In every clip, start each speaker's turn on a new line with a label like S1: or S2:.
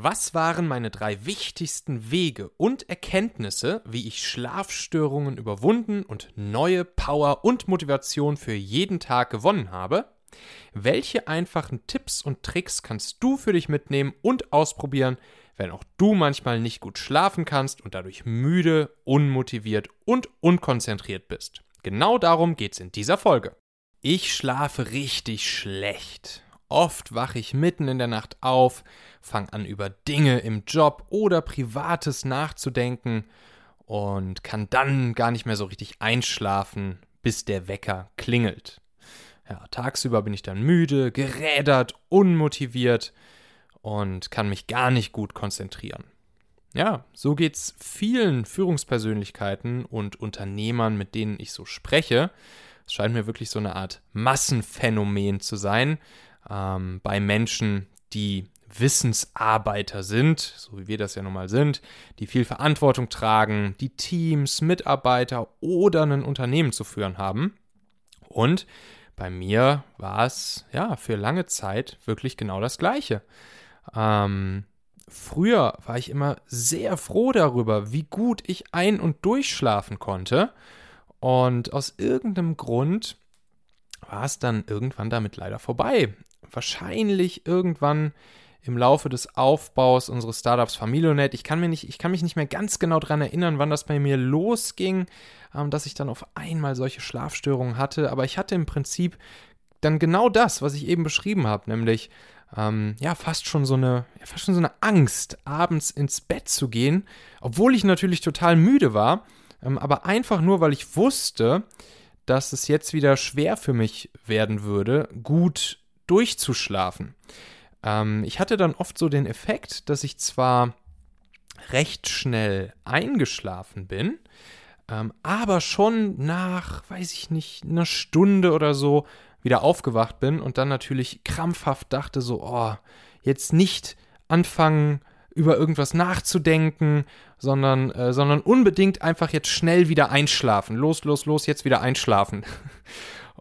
S1: Was waren meine drei wichtigsten Wege und Erkenntnisse, wie ich Schlafstörungen überwunden und neue Power und Motivation für jeden Tag gewonnen habe? Welche einfachen Tipps und Tricks kannst du für dich mitnehmen und ausprobieren, wenn auch du manchmal nicht gut schlafen kannst und dadurch müde, unmotiviert und unkonzentriert bist? Genau darum geht's in dieser Folge. Ich schlafe richtig schlecht. Oft wache ich mitten in der Nacht auf, fange an über Dinge im Job oder Privates nachzudenken und kann dann gar nicht mehr so richtig einschlafen, bis der Wecker klingelt. Ja, tagsüber bin ich dann müde, gerädert, unmotiviert und kann mich gar nicht gut konzentrieren. Ja, so geht's vielen Führungspersönlichkeiten und Unternehmern, mit denen ich so spreche. Es scheint mir wirklich so eine Art Massenphänomen zu sein, ähm, bei Menschen, die Wissensarbeiter sind, so wie wir das ja nun mal sind, die viel Verantwortung tragen, die Teams, Mitarbeiter oder ein Unternehmen zu führen haben. Und bei mir war es ja für lange Zeit wirklich genau das Gleiche. Ähm, früher war ich immer sehr froh darüber, wie gut ich ein- und durchschlafen konnte. Und aus irgendeinem Grund war es dann irgendwann damit leider vorbei wahrscheinlich irgendwann im Laufe des Aufbaus unseres Startups Familionet. Ich kann, mir nicht, ich kann mich nicht mehr ganz genau daran erinnern, wann das bei mir losging, ähm, dass ich dann auf einmal solche Schlafstörungen hatte. Aber ich hatte im Prinzip dann genau das, was ich eben beschrieben habe, nämlich ähm, ja fast schon so eine, ja, fast schon so eine Angst, abends ins Bett zu gehen, obwohl ich natürlich total müde war, ähm, aber einfach nur, weil ich wusste, dass es jetzt wieder schwer für mich werden würde, gut durchzuschlafen. Ähm, ich hatte dann oft so den Effekt, dass ich zwar recht schnell eingeschlafen bin, ähm, aber schon nach, weiß ich nicht, einer Stunde oder so wieder aufgewacht bin und dann natürlich krampfhaft dachte so, oh, jetzt nicht anfangen über irgendwas nachzudenken, sondern, äh, sondern unbedingt einfach jetzt schnell wieder einschlafen. Los, los, los, jetzt wieder einschlafen.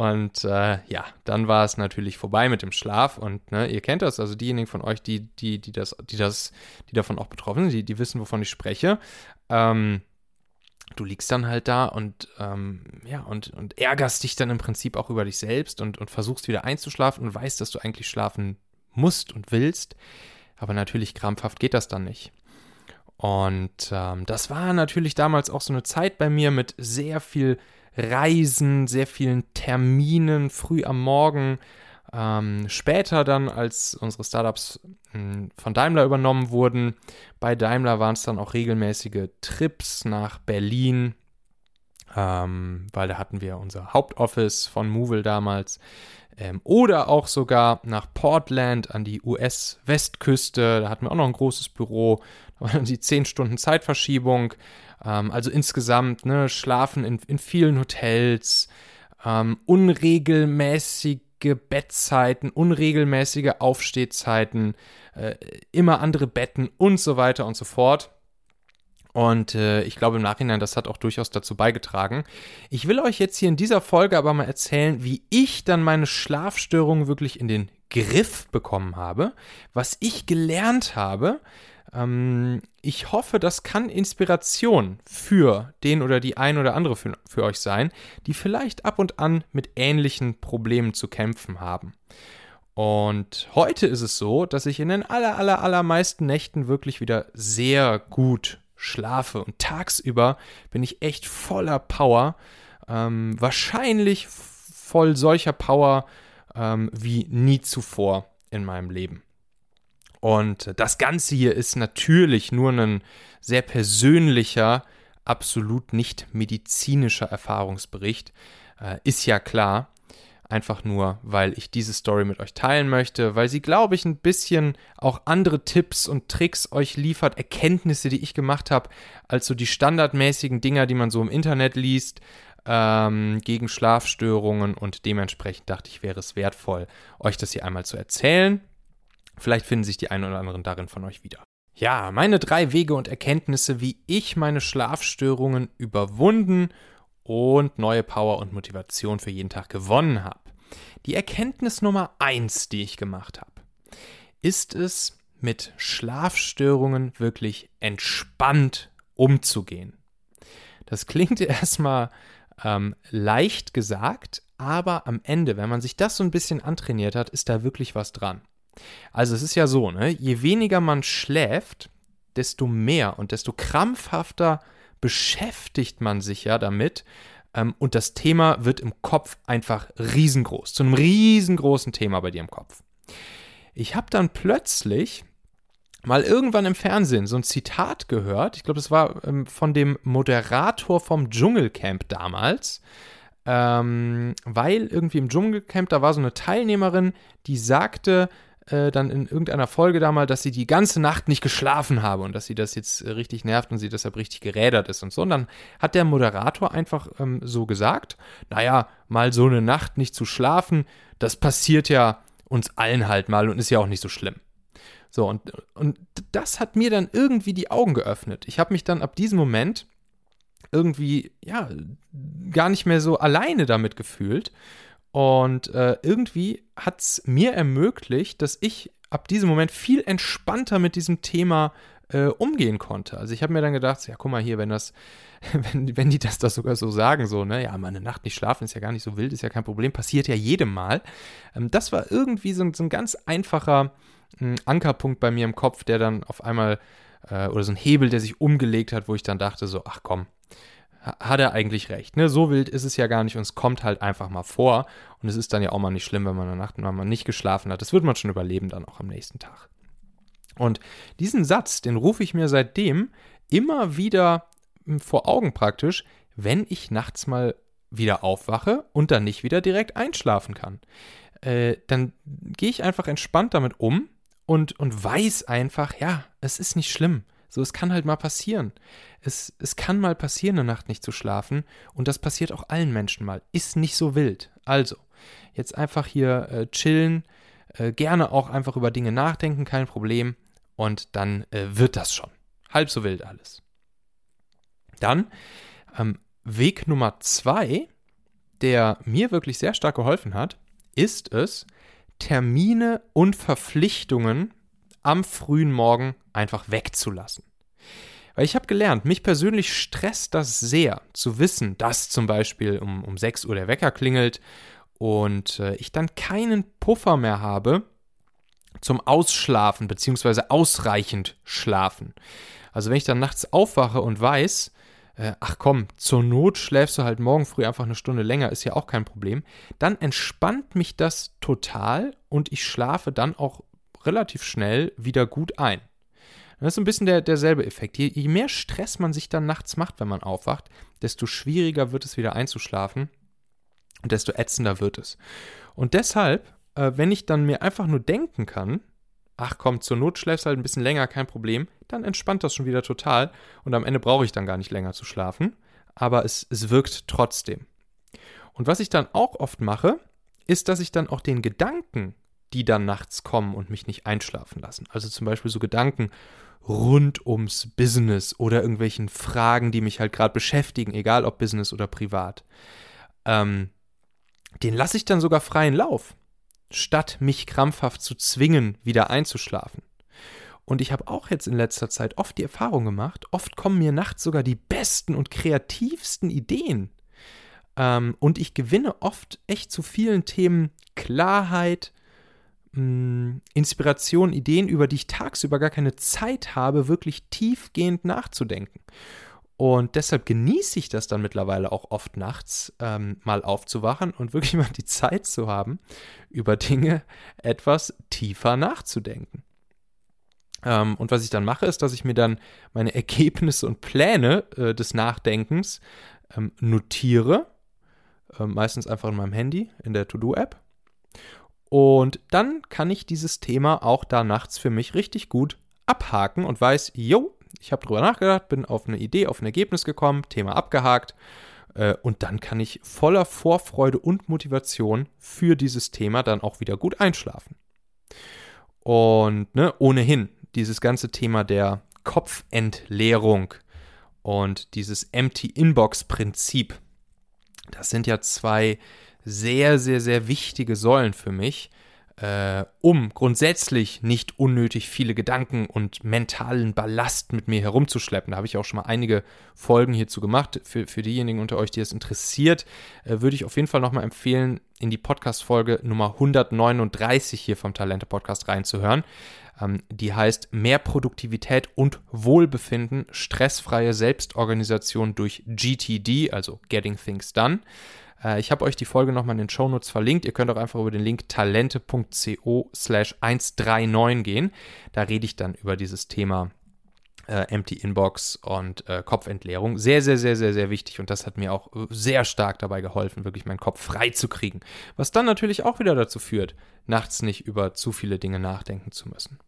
S1: Und äh, ja, dann war es natürlich vorbei mit dem Schlaf. Und ne, ihr kennt das, also diejenigen von euch, die, die, die das, die das, die davon auch betroffen sind, die, die wissen, wovon ich spreche. Ähm, du liegst dann halt da und ähm, ja, und, und ärgerst dich dann im Prinzip auch über dich selbst und, und versuchst wieder einzuschlafen und weißt, dass du eigentlich schlafen musst und willst. Aber natürlich krampfhaft geht das dann nicht. Und ähm, das war natürlich damals auch so eine Zeit bei mir mit sehr viel Reisen, sehr vielen Terminen früh am Morgen. Ähm, später dann, als unsere Startups mh, hm, von Daimler übernommen wurden, bei Daimler waren es dann auch regelmäßige Trips nach Berlin, ähm, weil da hatten wir unser Hauptoffice von Movil damals. Ähm, oder auch sogar nach Portland an die US-Westküste. Da hatten wir auch noch ein großes Büro. Da war dann die 10 Stunden Zeitverschiebung. Ähm, also insgesamt, ne, Schlafen in, in vielen Hotels, ähm, unregelmäßige Bettzeiten, unregelmäßige Aufstehzeiten, äh, immer andere Betten und so weiter und so fort. Und äh, ich glaube im Nachhinein, das hat auch durchaus dazu beigetragen. Ich will euch jetzt hier in dieser Folge aber mal erzählen, wie ich dann meine Schlafstörungen wirklich in den Griff bekommen habe, was ich gelernt habe, ähm, ich hoffe, das kann Inspiration für den oder die ein oder andere für, für euch sein, die vielleicht ab und an mit ähnlichen Problemen zu kämpfen haben. Und heute ist es so, dass ich in den aller, aller, allermeisten Nächten wirklich wieder sehr gut schlafe. Und tagsüber bin ich echt voller Power. Ähm, wahrscheinlich voll solcher Power ähm, wie nie zuvor in meinem Leben. Und das Ganze hier ist natürlich nur ein sehr persönlicher, absolut nicht medizinischer Erfahrungsbericht. Äh, ist ja klar. Einfach nur, weil ich diese Story mit euch teilen möchte, weil sie, glaube ich, ein bisschen auch andere Tipps und Tricks euch liefert, Erkenntnisse, die ich gemacht habe, als so die standardmäßigen Dinger, die man so im Internet liest, ähm, gegen Schlafstörungen. Und dementsprechend dachte ich, wäre es wertvoll, euch das hier einmal zu erzählen Vielleicht finden sich die einen oder anderen darin von euch wieder. Ja, meine drei Wege und Erkenntnisse, wie ich meine Schlafstörungen überwunden und neue Power und Motivation für jeden Tag gewonnen habe. Die Erkenntnis Nummer eins, die ich gemacht habe, ist es, mit Schlafstörungen wirklich entspannt umzugehen. Das klingt erstmal ähm, leicht gesagt, aber am Ende, wenn man sich das so ein bisschen antrainiert hat, ist da wirklich was dran. Also es ist ja so, ne, je weniger man schläft, desto mehr und desto krampfhafter beschäftigt man sich ja damit. Ähm, und das Thema wird im Kopf einfach riesengroß, zu einem riesengroßen Thema bei dir im Kopf. Ich habe dann plötzlich mal irgendwann im Fernsehen so ein Zitat gehört. Ich glaube, das war ähm, von dem Moderator vom Dschungelcamp damals. Ähm, weil irgendwie im Dschungelcamp, da war so eine Teilnehmerin, die sagte, äh, dann in irgendeiner Folge da mal, dass sie die ganze Nacht nicht geschlafen habe und dass sie das jetzt äh, richtig nervt und sie deshalb richtig gerädert ist und so. Und dann hat der Moderator einfach ähm, so gesagt, naja, mal so eine Nacht nicht zu schlafen, das passiert ja uns allen halt mal und ist ja auch nicht so schlimm. So, und, und das hat mir dann irgendwie die Augen geöffnet. Ich habe mich dann ab diesem Moment irgendwie, ja, gar nicht mehr so alleine damit gefühlt und äh, irgendwie hat es mir ermöglicht, dass ich ab diesem Moment viel entspannter mit diesem Thema äh, umgehen konnte. Also ich habe mir dann gedacht, ja, guck mal hier, wenn das, wenn, wenn die das da sogar so sagen, so, ne, ja, mal eine Nacht nicht schlafen ist ja gar nicht so wild, ist ja kein Problem, passiert ja jedem Mal. Ähm, das war irgendwie so, so ein ganz einfacher äh, Ankerpunkt bei mir im Kopf, der dann auf einmal, äh, oder so ein Hebel, der sich umgelegt hat, wo ich dann dachte, so, ach komm, hat er eigentlich recht. Ne? So wild ist es ja gar nicht und es kommt halt einfach mal vor. Und es ist dann ja auch mal nicht schlimm, wenn man eine Nacht mal nicht geschlafen hat. Das wird man schon überleben dann auch am nächsten Tag. Und diesen Satz, den rufe ich mir seitdem immer wieder hm, vor Augen praktisch, wenn ich nachts mal wieder aufwache und dann nicht wieder direkt einschlafen kann. Äh, dann gehe ich einfach entspannt damit um und, und weiß einfach, ja, es ist nicht schlimm. So, es kann halt mal passieren. Es, es kann mal passieren, eine Nacht nicht zu schlafen. Und das passiert auch allen Menschen mal. Ist nicht so wild. Also, jetzt einfach hier äh, chillen, äh, gerne auch einfach über Dinge nachdenken, kein Problem. Und dann äh, wird das schon. Halb so wild alles. Dann ähm, Weg Nummer zwei, der mir wirklich sehr stark geholfen hat, ist es, Termine und Verpflichtungen am frühen Morgen einfach wegzulassen. Weil ich habe gelernt, mich persönlich stresst das sehr, zu wissen, dass zum Beispiel um, um 6 Uhr der Wecker klingelt und äh, ich dann keinen Puffer mehr habe zum Ausschlafen bzw. ausreichend schlafen. Also wenn ich dann nachts aufwache und weiß, äh, ach komm, zur Not schläfst du halt morgen früh einfach eine Stunde länger, ist ja auch kein Problem, dann entspannt mich das total und ich schlafe dann auch relativ schnell wieder gut ein. Das ist ein bisschen der, derselbe Effekt. Je, je mehr Stress man sich dann nachts macht, wenn man aufwacht, desto schwieriger wird es wieder einzuschlafen und desto ätzender wird es. Und deshalb, äh, wenn ich dann mir einfach nur denken kann, ach komm, zur Not schläfst halt ein bisschen länger, kein Problem, dann entspannt das schon wieder total und am Ende brauche ich dann gar nicht länger zu schlafen, aber es, es wirkt trotzdem. Und was ich dann auch oft mache, ist, dass ich dann auch den Gedanken, die dann nachts kommen und mich nicht einschlafen lassen. Also zum Beispiel so Gedanken rund ums Business oder irgendwelchen Fragen, die mich halt gerade beschäftigen, egal ob Business oder privat. Ähm, den lasse ich dann sogar freien Lauf, statt mich krampfhaft zu zwingen, wieder einzuschlafen. Und ich habe auch jetzt in letzter Zeit oft die Erfahrung gemacht, oft kommen mir nachts sogar die besten und kreativsten Ideen. Ähm, und ich gewinne oft echt zu vielen Themen Klarheit, mh, Inspirationen, Ideen, über die ich tagsüber gar keine Zeit habe, wirklich tiefgehend nachzudenken. Und deshalb genieße ich das dann mittlerweile auch oft nachts, ähm, mal aufzuwachen und wirklich mal die Zeit zu haben, über Dinge etwas tiefer nachzudenken. Ähm, und was ich dann mache, ist, dass ich mir dann meine Ergebnisse und Pläne äh, des Nachdenkens ähm, notiere, äh, meistens einfach in meinem Handy, in der To-Do-App. Und dann kann ich dieses Thema auch da nachts für mich richtig gut abhaken und weiß, jo, ich habe drüber nachgedacht, bin auf eine Idee, auf ein Ergebnis gekommen, Thema abgehakt. Äh, und dann kann ich voller Vorfreude und Motivation für dieses Thema dann auch wieder gut einschlafen. Und ne, ohnehin, dieses ganze Thema der Kopfentleerung und dieses Empty Inbox Prinzip, das sind ja zwei sehr, sehr, sehr wichtige Säulen für mich, äh, um grundsätzlich nicht unnötig viele Gedanken und mentalen Ballast mit mir herumzuschleppen. Da habe ich auch schon mal einige Folgen hierzu gemacht. Für, für diejenigen unter euch, die es interessiert, äh, würde ich auf jeden Fall nochmal empfehlen, in die Podcast-Folge Nummer 139 hier vom Talente-Podcast reinzuhören. Ähm, die heißt Mehr Produktivität und Wohlbefinden, stressfreie Selbstorganisation durch GTD, also Getting Things Done. Äh, ich habe euch die Folge nochmal in den Shownotes verlinkt. Ihr könnt auch einfach über den Link talente.co slash 139 gehen. Da rede ich dann über dieses Thema äh, Empty Inbox und äh, Kopfentleerung. Sehr, sehr, sehr, sehr, sehr wichtig. Und das hat mir auch äh, sehr stark dabei geholfen, wirklich meinen Kopf frei zu kriegen. Was dann natürlich auch wieder dazu führt, nachts nicht über zu viele Dinge nachdenken zu müssen.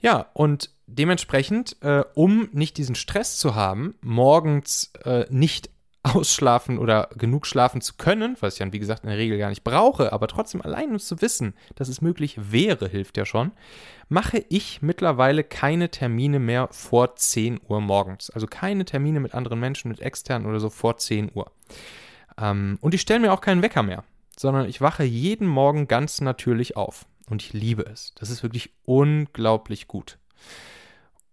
S1: Ja, und dementsprechend, äh, um nicht diesen Stress zu haben, morgens äh, nicht ausschlafen oder genug schlafen zu können, was ich dann wie gesagt in der Regel gar nicht brauche, aber trotzdem allein um zu wissen, dass es möglich wäre, hilft ja schon, mache ich mittlerweile keine Termine mehr vor 10 Uhr morgens. Also keine Termine mit anderen Menschen, mit externen oder so vor 10 Uhr. Ähm, und ich stelle mir auch keinen Wecker mehr, sondern ich wache jeden Morgen ganz natürlich auf. Und ich liebe es. Das ist wirklich unglaublich gut.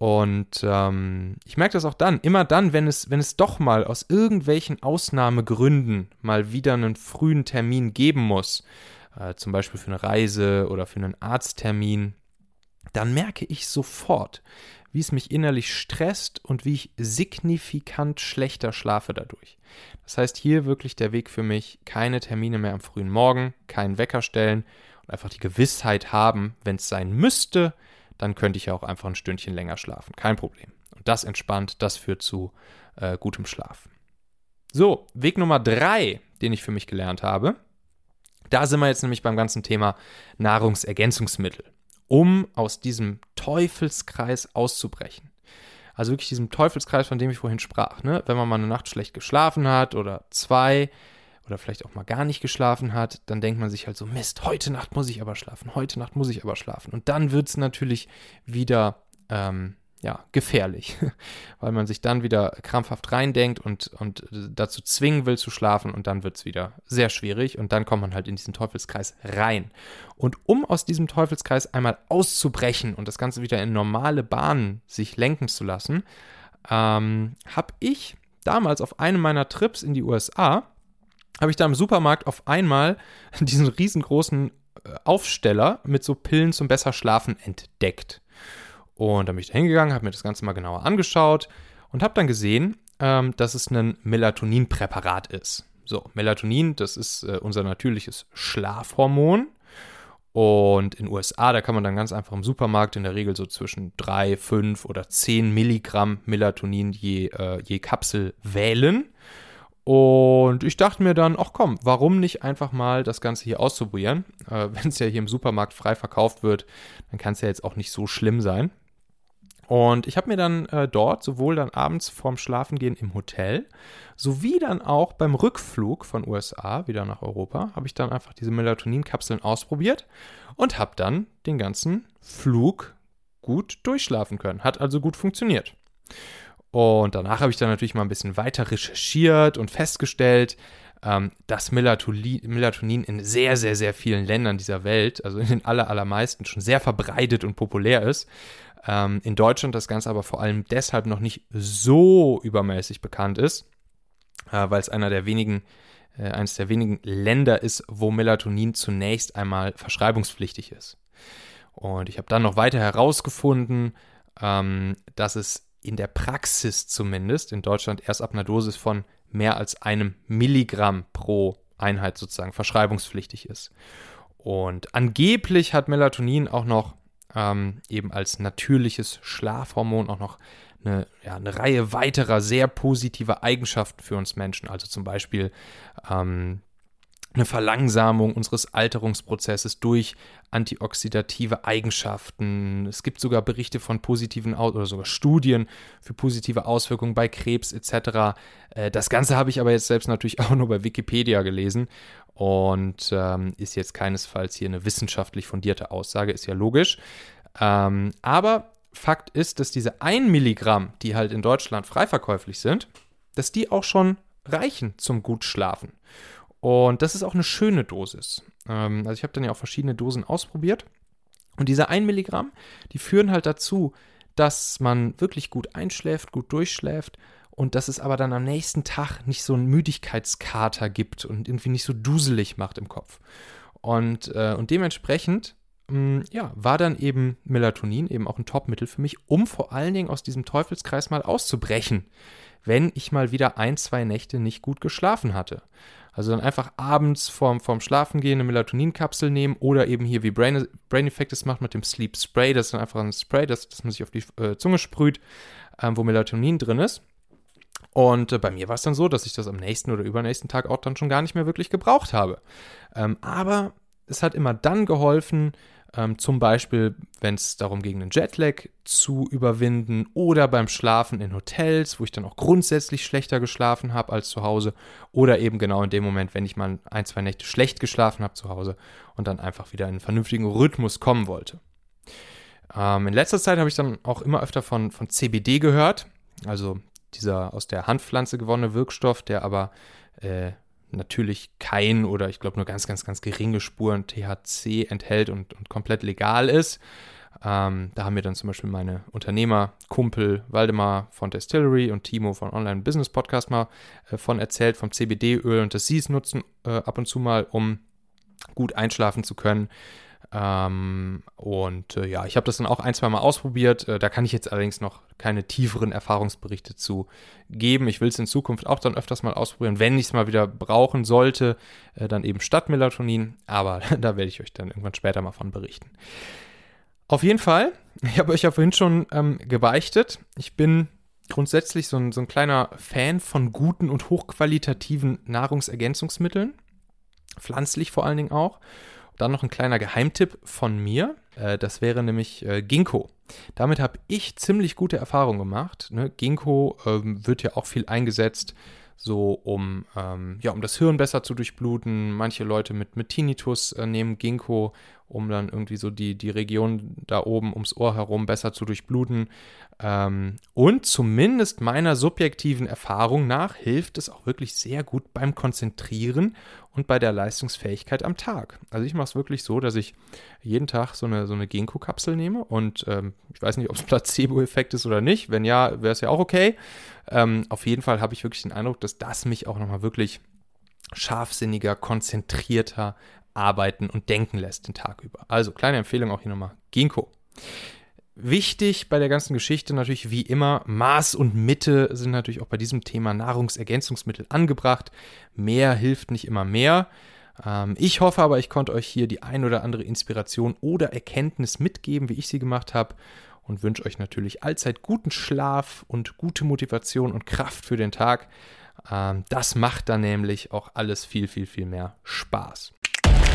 S1: Und ähm, ich merke das auch dann, immer dann, wenn es, wenn es doch mal aus irgendwelchen Ausnahmegründen mal wieder einen frühen Termin geben muss, äh, zum Beispiel für eine Reise oder für einen Arzttermin, dann merke ich sofort, wie es mich innerlich stresst und wie ich signifikant schlechter schlafe dadurch. Das heißt, hier wirklich der Weg für mich, keine Termine mehr am frühen Morgen, keinen Wecker stellen und einfach die Gewissheit haben, wenn es sein müsste, dann könnte ich ja auch einfach ein Stündchen länger schlafen. Kein Problem. Und das entspannt, das führt zu äh, gutem Schlaf. So, Weg Nummer drei, den ich für mich gelernt habe. Da sind wir jetzt nämlich beim ganzen Thema Nahrungsergänzungsmittel, um aus diesem Teufelskreis auszubrechen. Also wirklich diesem Teufelskreis, von dem ich vorhin sprach. Ne? Wenn man mal eine Nacht schlecht geschlafen hat oder zwei, oder vielleicht auch mal gar nicht geschlafen hat, dann denkt man sich halt so, Mist, heute Nacht muss ich aber schlafen, heute Nacht muss ich aber schlafen. Und dann wird es natürlich wieder ähm, ja, gefährlich, weil man sich dann wieder krampfhaft reindenkt und, und dazu zwingen will zu schlafen und dann wird es wieder sehr schwierig und dann kommt man halt in diesen Teufelskreis rein. Und um aus diesem Teufelskreis einmal auszubrechen und das Ganze wieder in normale Bahnen sich lenken zu lassen, ähm, habe ich damals auf einem meiner Trips in die USA habe ich da im Supermarkt auf einmal diesen riesengroßen äh, Aufsteller mit so Pillen zum besser schlafen entdeckt. Und dann bin ich da hingegangen, habe mir das Ganze mal genauer angeschaut und habe dann gesehen, ähm, dass es ein Melatoninpräparat ist. So, Melatonin, das ist äh, unser natürliches Schlafhormon. Und in den USA, da kann man dann ganz einfach im Supermarkt in der Regel so zwischen 3, 5 oder 10 Milligramm Melatonin je, äh, je Kapsel wählen. Und ich dachte mir dann, ach komm, warum nicht einfach mal das Ganze hier auszuprobieren? Äh, Wenn es ja hier im Supermarkt frei verkauft wird, dann kann es ja jetzt auch nicht so schlimm sein. Und ich habe mir dann äh, dort sowohl dann abends vorm Schlafengehen im Hotel, sowie dann auch beim Rückflug von USA wieder nach Europa, habe ich dann einfach diese Melatoninkapseln ausprobiert und habe dann den ganzen Flug gut durchschlafen können. Hat also gut funktioniert. Und danach habe ich dann natürlich mal ein bisschen weiter recherchiert und festgestellt, ähm, dass Melatonin in sehr, sehr, sehr vielen Ländern dieser Welt, also in den aller, allermeisten, schon sehr verbreitet und populär ist. Ähm, in Deutschland das Ganze aber vor allem deshalb noch nicht so übermäßig bekannt ist, äh, weil es einer der wenigen, äh, eines der wenigen Länder ist, wo Melatonin zunächst einmal verschreibungspflichtig ist. Und ich habe dann noch weiter herausgefunden, ähm, dass es in der Praxis zumindest in Deutschland erst ab einer Dosis von mehr als einem Milligramm pro Einheit sozusagen verschreibungspflichtig ist. Und angeblich hat Melatonin auch noch ähm, eben als natürliches Schlafhormon auch noch eine, ja, eine Reihe weiterer sehr positiver Eigenschaften für uns Menschen. Also zum Beispiel ähm, eine Verlangsamung unseres Alterungsprozesses durch antioxidative Eigenschaften. Es gibt sogar Berichte von positiven Aus oder sogar Studien für positive Auswirkungen bei Krebs etc. Äh, das Ganze habe ich aber jetzt selbst natürlich auch nur bei Wikipedia gelesen und ähm, ist jetzt keinesfalls hier eine wissenschaftlich fundierte Aussage, ist ja logisch. Ähm, aber Fakt ist, dass diese 1 Milligramm, die halt in Deutschland frei verkäuflich sind, dass die auch schon reichen zum gut schlafen. Und das ist auch eine schöne Dosis. Ähm, also ich habe dann ja auch verschiedene Dosen ausprobiert. Und diese 1 Milligramm, die führen halt dazu, dass man wirklich gut einschläft, gut durchschläft und dass es aber dann am nächsten Tag nicht so einen Müdigkeitskater gibt und irgendwie nicht so duselig macht im Kopf. Und, äh, und dementsprechend mh, mm, ja, war dann eben Melatonin eben auch ein Topmittel für mich, um vor allen Dingen aus diesem Teufelskreis mal auszubrechen, wenn ich mal wieder ein, zwei Nächte nicht gut geschlafen hatte. Also dann einfach abends vorm, vorm Schlafengehen eine Melatoninkapsel nehmen oder eben hier wie Brain, Brain Effect es macht mit dem Sleep Spray. Das ist dann einfach ein Spray, das, das man sich auf die äh, Zunge sprüht, ähm, wo Melatonin drin ist. Und äh, bei mir war es dann so, dass ich das am nächsten oder übernächsten Tag auch dann schon gar nicht mehr wirklich gebraucht habe. Ähm, aber es hat immer dann geholfen, ähm, zum Beispiel, wenn es darum ging, einen Jetlag zu überwinden oder beim Schlafen in Hotels, wo ich dann auch grundsätzlich schlechter geschlafen habe als zu Hause. Oder eben genau in dem Moment, wenn ich mal ein, zwei Nächte schlecht geschlafen habe zu Hause und dann einfach wieder in einen vernünftigen Rhythmus kommen wollte. Ähm, in letzter Zeit habe ich dann auch immer öfter von, von CBD gehört. Also dieser aus der Handpflanze gewonnene Wirkstoff, der aber äh, natürlich kein oder ich glaube nur ganz, ganz, ganz geringe Spuren THC enthält und, und komplett legal ist. Ähm, da haben mir dann zum Beispiel meine Unternehmer, Kumpel Waldemar von Distillery und Timo von Online Business Podcast mal äh, von erzählt, vom CBD-Öl und dass sie es nutzen äh, ab und zu mal, um gut einschlafen zu können. Ähm, und äh, ja, ich habe das dann auch ein, zwei Mal ausprobiert. Äh, da kann ich jetzt allerdings noch keine tieferen Erfahrungsberichte zu geben. Ich will es in Zukunft auch dann öfters mal ausprobieren. Wenn ich es mal wieder brauchen sollte, äh, dann eben statt Melatonin. Aber da werde ich euch dann irgendwann später mal von berichten. Auf jeden Fall, ich habe euch ja vorhin schon ähm, gebeichtet. Ich bin grundsätzlich so ein, so ein kleiner Fan von guten und hochqualitativen Nahrungsergänzungsmitteln. Pflanzlich vor allen Dingen auch. Dann noch ein kleiner Geheimtipp von mir. Äh, das wäre nämlich äh, Ginkgo. Damit habe ich ziemlich gute Erfahrungen gemacht. Ne? Ginkgo ähm, wird ja auch viel eingesetzt, so um, ähm, ja, um das Hirn besser zu durchbluten. Manche Leute mit, mit Tinnitus äh, nehmen Ginkgo, um dann irgendwie so die, die Region da oben ums Ohr herum besser zu durchbluten. Ähm, und zumindest meiner subjektiven Erfahrung nach hilft es auch wirklich sehr gut beim Konzentrieren und bei der Leistungsfähigkeit am Tag. Also ich mache es wirklich so, dass ich jeden Tag so eine, so eine Ginkgo-Kapsel nehme und ähm, ich weiß nicht, ob es Placebo-Effekt ist oder nicht. Wenn ja, wäre es ja auch okay. Ähm, auf jeden Fall habe ich wirklich den Eindruck, dass das mich auch nochmal wirklich scharfsinniger, konzentrierter arbeiten und denken lässt den Tag über. Also kleine Empfehlung auch hier nochmal. Ginkgo. Wichtig bei der ganzen Geschichte natürlich wie immer, Maß und Mitte sind natürlich auch bei diesem Thema Nahrungsergänzungsmittel angebracht. Mehr hilft nicht immer mehr. Ähm, ich hoffe aber, ich konnte euch hier die ein oder andere Inspiration oder Erkenntnis mitgeben, wie ich sie gemacht habe und wünsche euch natürlich allzeit guten Schlaf und gute Motivation und Kraft für den Tag. Ähm, das macht dann nämlich auch alles viel, viel, viel mehr Spaß.